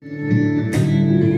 Música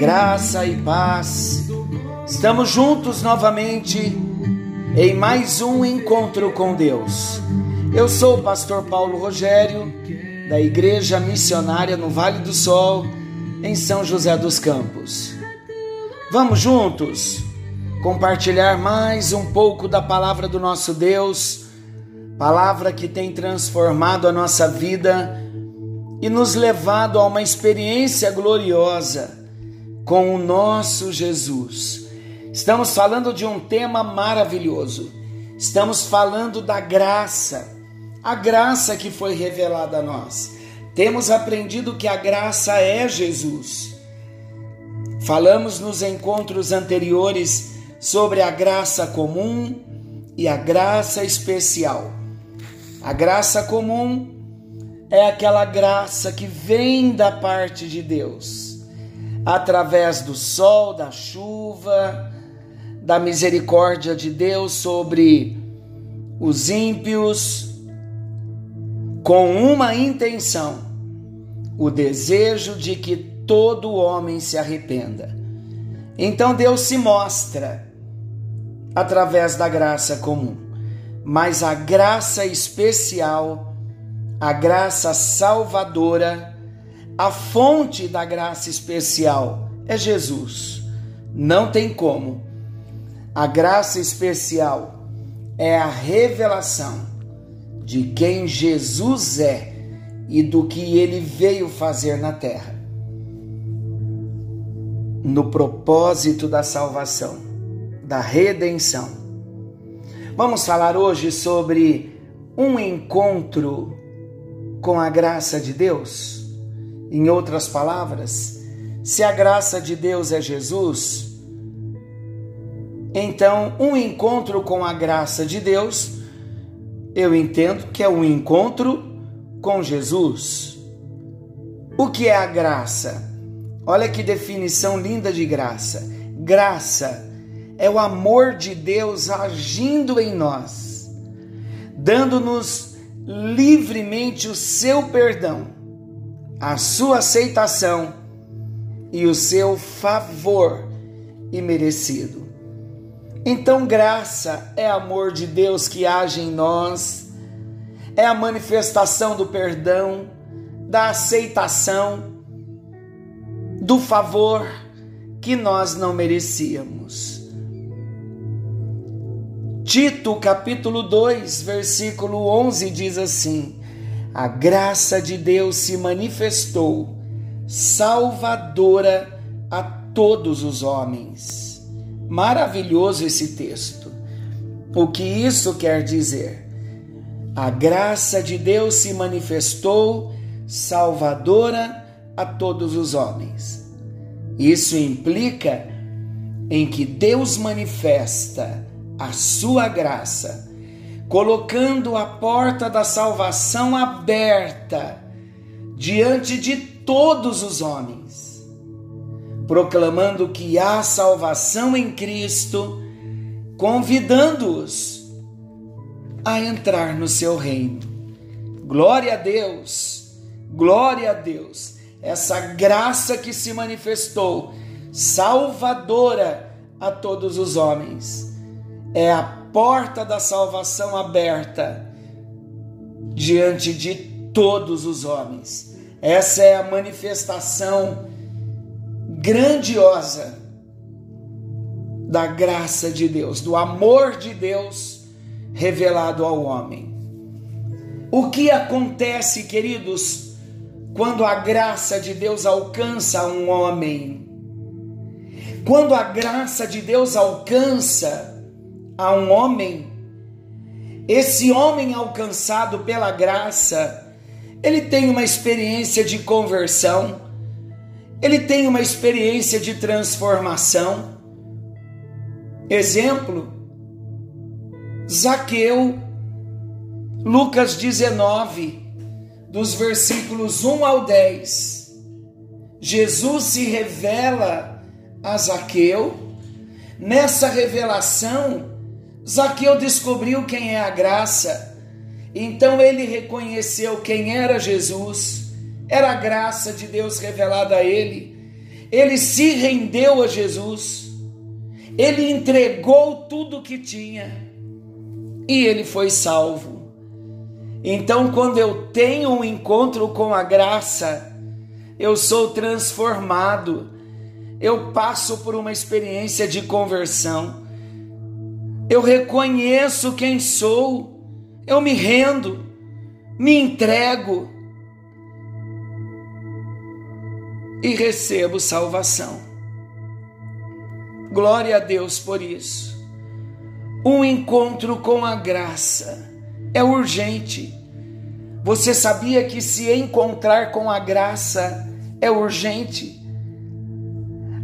Graça e paz. Estamos juntos novamente em mais um encontro com Deus. Eu sou o pastor Paulo Rogério, da Igreja Missionária no Vale do Sol, em São José dos Campos. Vamos juntos compartilhar mais um pouco da palavra do nosso Deus, palavra que tem transformado a nossa vida e nos levado a uma experiência gloriosa com o nosso Jesus. Estamos falando de um tema maravilhoso. Estamos falando da graça, a graça que foi revelada a nós. Temos aprendido que a graça é Jesus. Falamos nos encontros anteriores sobre a graça comum e a graça especial. A graça comum é aquela graça que vem da parte de Deus, através do sol, da chuva, da misericórdia de Deus sobre os ímpios, com uma intenção: o desejo de que todo homem se arrependa. Então Deus se mostra através da graça comum, mas a graça especial a graça salvadora, a fonte da graça especial é Jesus. Não tem como. A graça especial é a revelação de quem Jesus é e do que ele veio fazer na terra. No propósito da salvação, da redenção. Vamos falar hoje sobre um encontro com a graça de Deus? Em outras palavras, se a graça de Deus é Jesus, então um encontro com a graça de Deus, eu entendo que é um encontro com Jesus. O que é a graça? Olha que definição linda de graça. Graça é o amor de Deus agindo em nós, dando-nos livremente o seu perdão, a sua aceitação e o seu favor imerecido. Então, graça é amor de Deus que age em nós, é a manifestação do perdão, da aceitação, do favor que nós não merecíamos. Tito, capítulo 2, versículo 11 diz assim: A graça de Deus se manifestou, salvadora a todos os homens. Maravilhoso esse texto. O que isso quer dizer? A graça de Deus se manifestou, salvadora a todos os homens. Isso implica em que Deus manifesta a sua graça, colocando a porta da salvação aberta diante de todos os homens, proclamando que há salvação em Cristo, convidando-os a entrar no seu reino. Glória a Deus, glória a Deus, essa graça que se manifestou, salvadora a todos os homens é a porta da salvação aberta diante de todos os homens. Essa é a manifestação grandiosa da graça de Deus, do amor de Deus revelado ao homem. O que acontece, queridos, quando a graça de Deus alcança um homem? Quando a graça de Deus alcança a um homem, esse homem alcançado pela graça, ele tem uma experiência de conversão, ele tem uma experiência de transformação. Exemplo, Zaqueu, Lucas 19, dos versículos 1 ao 10. Jesus se revela a Zaqueu. Nessa revelação, Zaqueu descobriu quem é a graça. Então ele reconheceu quem era Jesus. Era a graça de Deus revelada a ele. Ele se rendeu a Jesus. Ele entregou tudo o que tinha e ele foi salvo. Então, quando eu tenho um encontro com a graça, eu sou transformado, eu passo por uma experiência de conversão, eu reconheço quem sou, eu me rendo, me entrego e recebo salvação. Glória a Deus por isso. Um encontro com a graça é urgente. Você sabia que se encontrar com a graça é urgente?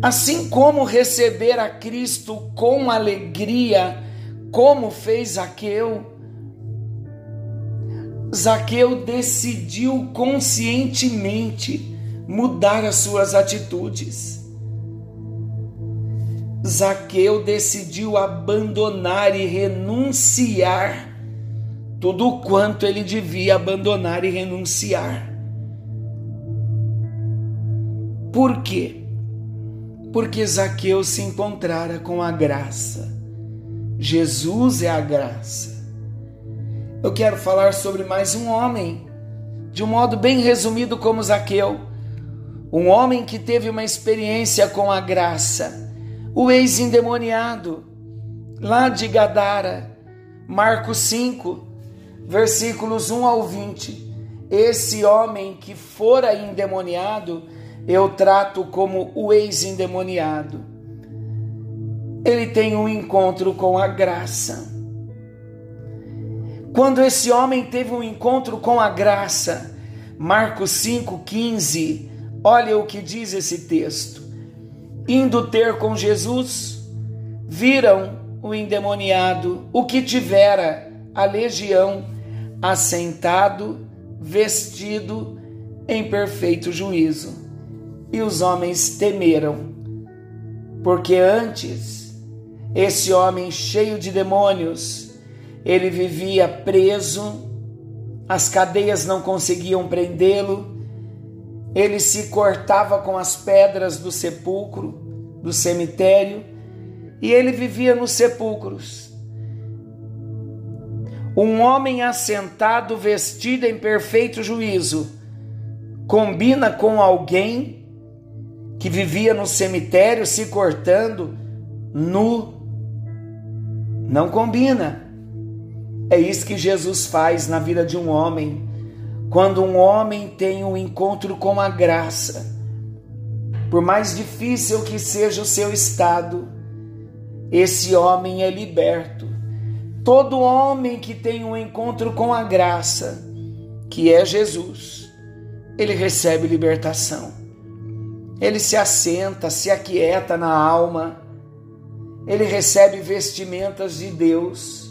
Assim como receber a Cristo com alegria, como fez Zaqueu, Zaqueu decidiu conscientemente mudar as suas atitudes. Zaqueu decidiu abandonar e renunciar tudo quanto ele devia abandonar e renunciar. Por quê? Porque Zaqueu se encontrara com a graça. Jesus é a graça. Eu quero falar sobre mais um homem, de um modo bem resumido, como Zaqueu. Um homem que teve uma experiência com a graça o ex-endemoniado, lá de Gadara, Marcos 5, versículos 1 ao 20. Esse homem que fora endemoniado, eu trato como o ex-endemoniado. Ele tem um encontro com a graça. Quando esse homem teve um encontro com a graça, Marcos 5,15, olha o que diz esse texto indo ter com Jesus, viram o endemoniado, o que tivera a legião, assentado, vestido em perfeito juízo. E os homens temeram, porque antes esse homem cheio de demônios, ele vivia preso, as cadeias não conseguiam prendê-lo, ele se cortava com as pedras do sepulcro, do cemitério, e ele vivia nos sepulcros. Um homem assentado, vestido em perfeito juízo, combina com alguém que vivia no cemitério se cortando nu. Não combina. É isso que Jesus faz na vida de um homem quando um homem tem um encontro com a graça, por mais difícil que seja o seu estado, esse homem é liberto. Todo homem que tem um encontro com a graça, que é Jesus, ele recebe libertação. Ele se assenta, se aquieta na alma, ele recebe vestimentas de Deus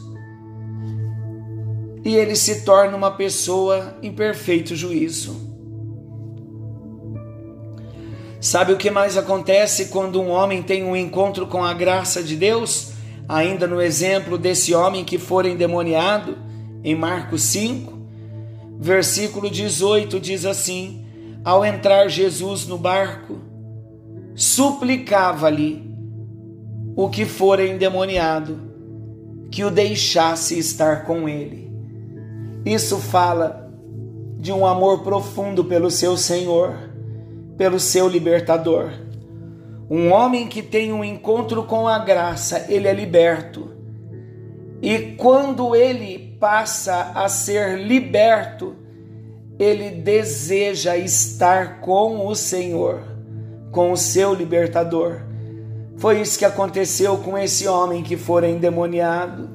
e ele se torna uma pessoa em perfeito juízo. Sabe o que mais acontece quando um homem tem um encontro com a graça de Deus? Ainda no exemplo desse homem que for endemoniado, em Marcos 5, versículo 18 diz assim: Ao entrar Jesus no barco, suplicava-lhe o que fora endemoniado que o deixasse estar com ele. Isso fala de um amor profundo pelo seu Senhor, pelo seu libertador. Um homem que tem um encontro com a graça, ele é liberto. E quando ele passa a ser liberto, ele deseja estar com o Senhor, com o seu libertador, Foi isso que aconteceu com esse homem que fora endemoniado.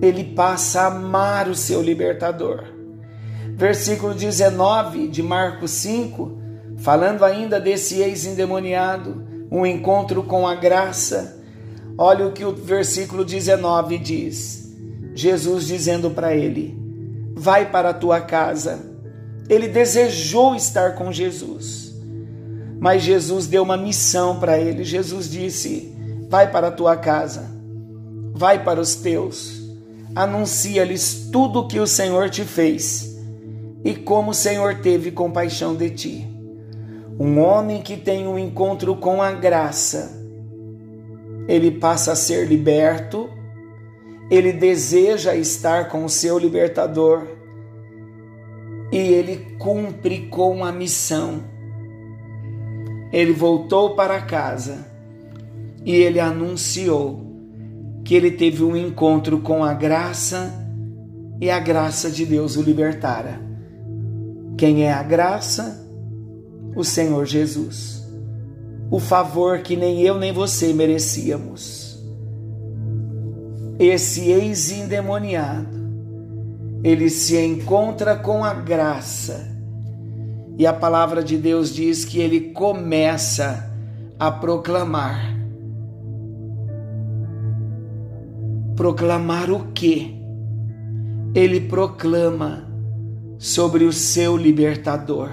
Ele passa a amar o seu libertador. Versículo 19 de Marcos 5, falando ainda desse ex-endemoniado, um encontro com a graça. Olha o que o versículo 19 diz. Jesus dizendo para ele: Vai para a tua casa. Ele desejou estar com Jesus. Mas Jesus deu uma missão para ele. Jesus disse: Vai para a tua casa. Vai para os teus. Anuncia-lhes tudo o que o Senhor te fez e como o Senhor teve compaixão de ti. Um homem que tem um encontro com a graça, ele passa a ser liberto ele deseja estar com o seu libertador e ele cumpre com a missão. Ele voltou para casa e ele anunciou que ele teve um encontro com a graça e a graça de Deus o libertara. Quem é a graça? O Senhor Jesus. O favor que nem eu nem você merecíamos esse ex-endemoniado, ele se encontra com a graça. E a palavra de Deus diz que ele começa a proclamar. Proclamar o quê? Ele proclama sobre o seu libertador.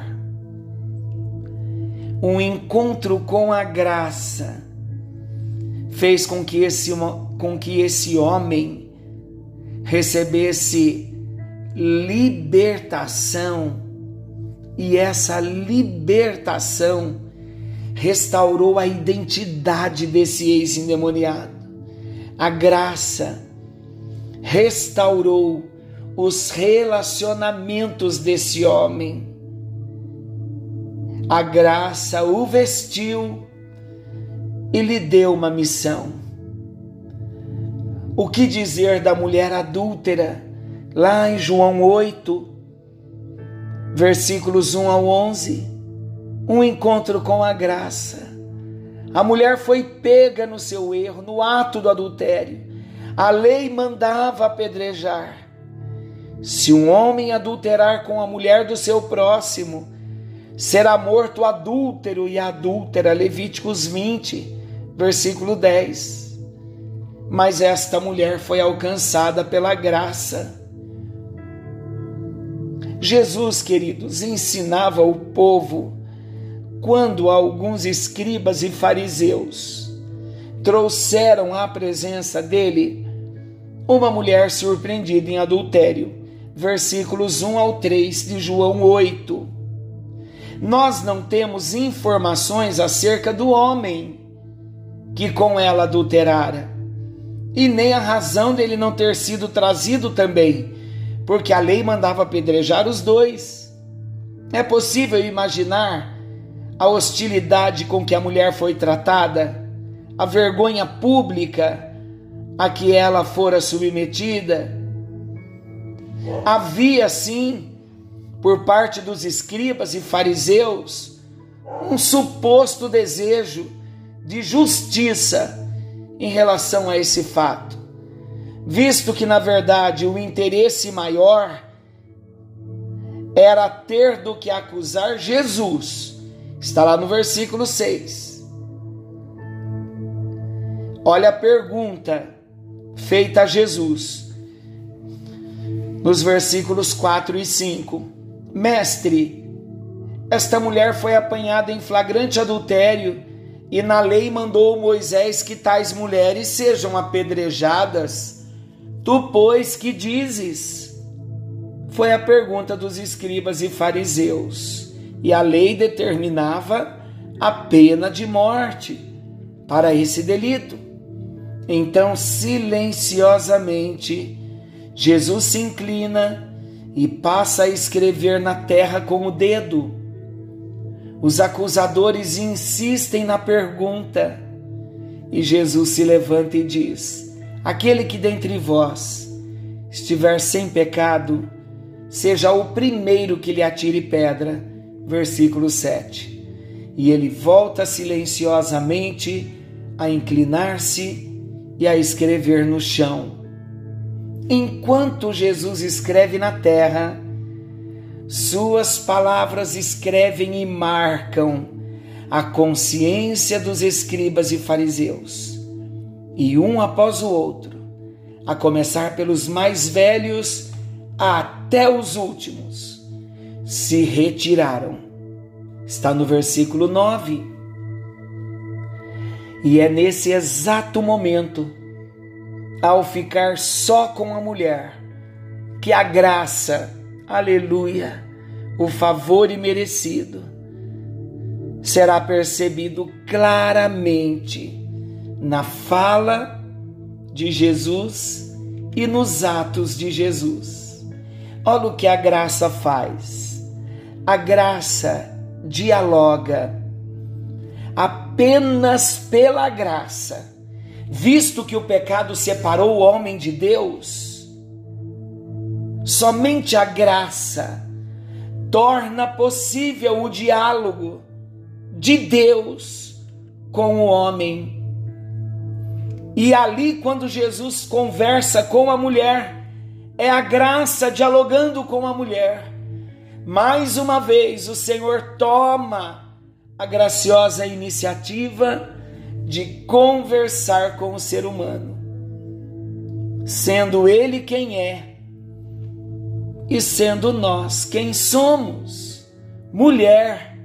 Um encontro com a graça fez com que esse, com que esse homem recebesse libertação, e essa libertação restaurou a identidade desse ex-endemoniado. A graça restaurou os relacionamentos desse homem. A graça o vestiu e lhe deu uma missão. O que dizer da mulher adúltera, lá em João 8, versículos 1 ao 11? Um encontro com a graça. A mulher foi pega no seu erro, no ato do adultério. A lei mandava apedrejar. Se um homem adulterar com a mulher do seu próximo, será morto adúltero e adúltera. Levíticos 20 versículo 10. Mas esta mulher foi alcançada pela graça. Jesus, queridos, ensinava o povo quando alguns escribas e fariseus trouxeram à presença dele uma mulher surpreendida em adultério. Versículos 1 ao 3 de João 8. Nós não temos informações acerca do homem que com ela adulterara, e nem a razão dele não ter sido trazido também, porque a lei mandava apedrejar os dois. É possível imaginar a hostilidade com que a mulher foi tratada, a vergonha pública a que ela fora submetida. Havia, sim, por parte dos escribas e fariseus, um suposto desejo de justiça em relação a esse fato, visto que, na verdade, o interesse maior era ter do que acusar Jesus. Está lá no versículo 6. Olha a pergunta feita a Jesus, nos versículos 4 e 5: Mestre, esta mulher foi apanhada em flagrante adultério e na lei mandou Moisés que tais mulheres sejam apedrejadas. Tu, pois, que dizes? Foi a pergunta dos escribas e fariseus. E a lei determinava a pena de morte para esse delito. Então, silenciosamente, Jesus se inclina e passa a escrever na terra com o dedo os acusadores insistem na pergunta e Jesus se levanta e diz: Aquele que dentre vós estiver sem pecado, seja o primeiro que lhe atire pedra. Versículo 7. e ele volta silenciosamente a inclinar-se e a escrever no chão. Enquanto Jesus escreve na terra, suas palavras escrevem e marcam a consciência dos escribas e fariseus. E um após o outro, a começar pelos mais velhos até os últimos, se retiraram. Está no versículo 9. E é nesse exato momento, ao ficar só com a mulher, que a graça, aleluia, o favor imerecido, será percebido claramente na fala de Jesus e nos atos de Jesus. Olha o que a graça faz. A graça dialoga apenas pela graça, visto que o pecado separou o homem de Deus. Somente a graça torna possível o diálogo de Deus com o homem. E ali, quando Jesus conversa com a mulher, é a graça dialogando com a mulher. Mais uma vez, o Senhor toma a graciosa iniciativa de conversar com o ser humano, sendo ele quem é e sendo nós quem somos. Mulher,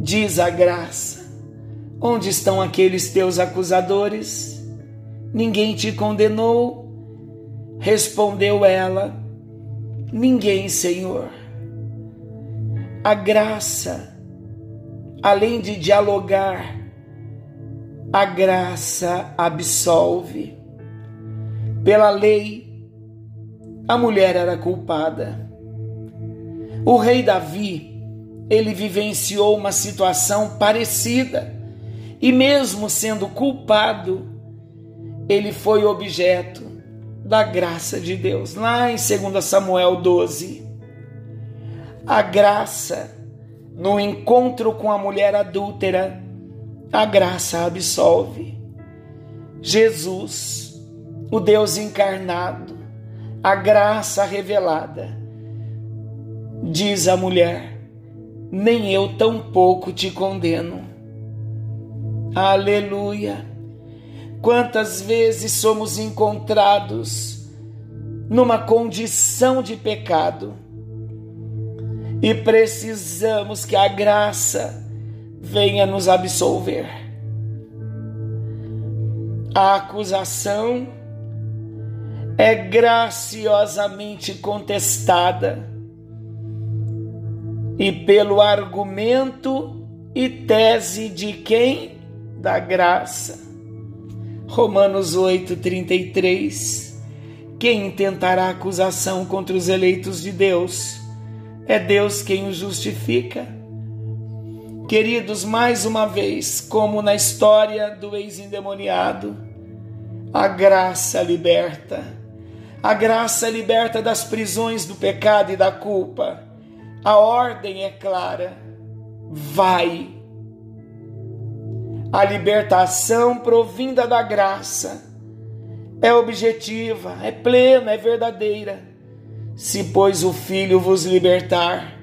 diz a graça, onde estão aqueles teus acusadores? Ninguém te condenou? Respondeu ela: Ninguém, Senhor. A graça além de dialogar, a graça absolve. Pela lei, a mulher era culpada. O rei Davi, ele vivenciou uma situação parecida e, mesmo sendo culpado, ele foi objeto da graça de Deus. Lá em 2 Samuel 12, a graça no encontro com a mulher adúltera, a graça absolve. Jesus, o Deus encarnado, a graça revelada, diz a mulher: nem eu tampouco te condeno. Aleluia! Quantas vezes somos encontrados numa condição de pecado, e precisamos que a graça venha nos absolver. A acusação é graciosamente contestada e pelo argumento e tese de quem? Da graça. Romanos 8:33 Quem intentará acusação contra os eleitos de Deus? É Deus quem o justifica. Queridos, mais uma vez, como na história do ex-endemoniado, a graça liberta. A graça liberta das prisões do pecado e da culpa. A ordem é clara. Vai. A libertação provinda da graça é objetiva, é plena, é verdadeira se, pois, o Filho vos libertar,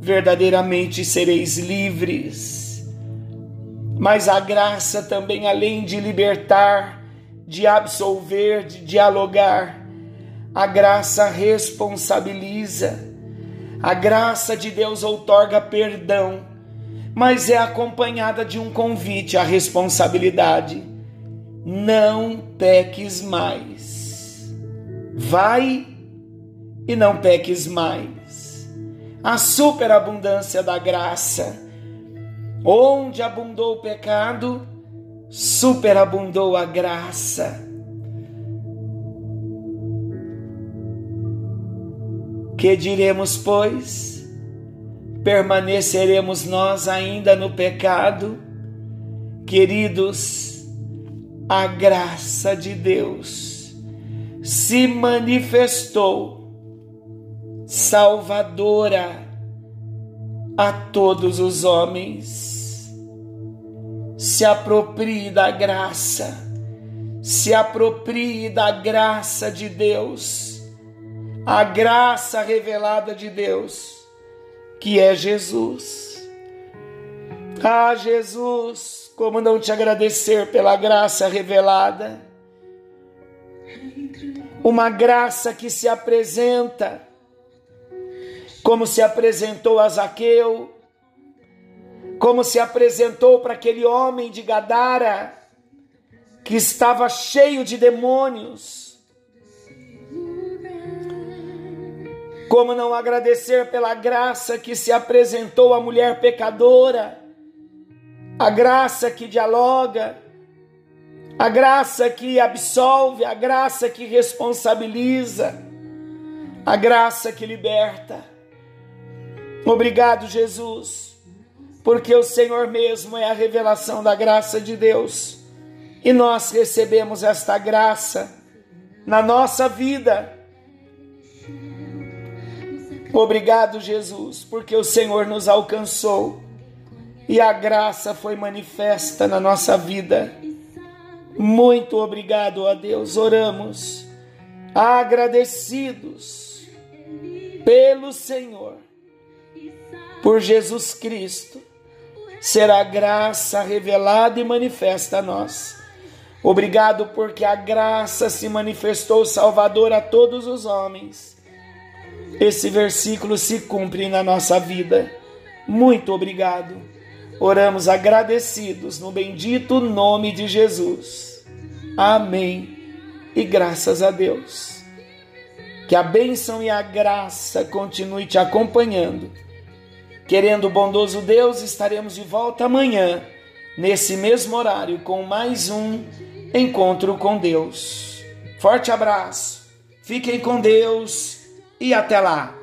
verdadeiramente sereis livres. Mas a graça também, além de libertar, de absolver, de dialogar, a graça responsabiliza. A graça de Deus outorga perdão, mas é acompanhada de um convite à responsabilidade. Não peques mais. Vai e não peques mais. A superabundância da graça. Onde abundou o pecado, superabundou a graça. Que diremos, pois? Permaneceremos nós ainda no pecado? Queridos, a graça de Deus se manifestou salvadora, a todos os homens. Se aproprie da graça, se aproprie da graça de Deus, a graça revelada de Deus, que é Jesus. Ah, Jesus, como não te agradecer pela graça revelada? Uma graça que se apresenta como se apresentou a Zaqueu, como se apresentou para aquele homem de Gadara que estava cheio de demônios. Como não agradecer pela graça que se apresentou à mulher pecadora, a graça que dialoga, a graça que absolve, a graça que responsabiliza, a graça que liberta. Obrigado, Jesus, porque o Senhor mesmo é a revelação da graça de Deus. E nós recebemos esta graça na nossa vida. Obrigado, Jesus, porque o Senhor nos alcançou e a graça foi manifesta na nossa vida. Muito obrigado a Deus. Oramos agradecidos pelo Senhor por Jesus Cristo, será graça revelada e manifesta a nós. Obrigado porque a graça se manifestou salvador a todos os homens. Esse versículo se cumpre na nossa vida. Muito obrigado. Oramos agradecidos no bendito nome de Jesus. Amém. E graças a Deus. Que a bênção e a graça continue te acompanhando Querendo o bondoso Deus, estaremos de volta amanhã, nesse mesmo horário, com mais um encontro com Deus. Forte abraço, fiquem com Deus e até lá!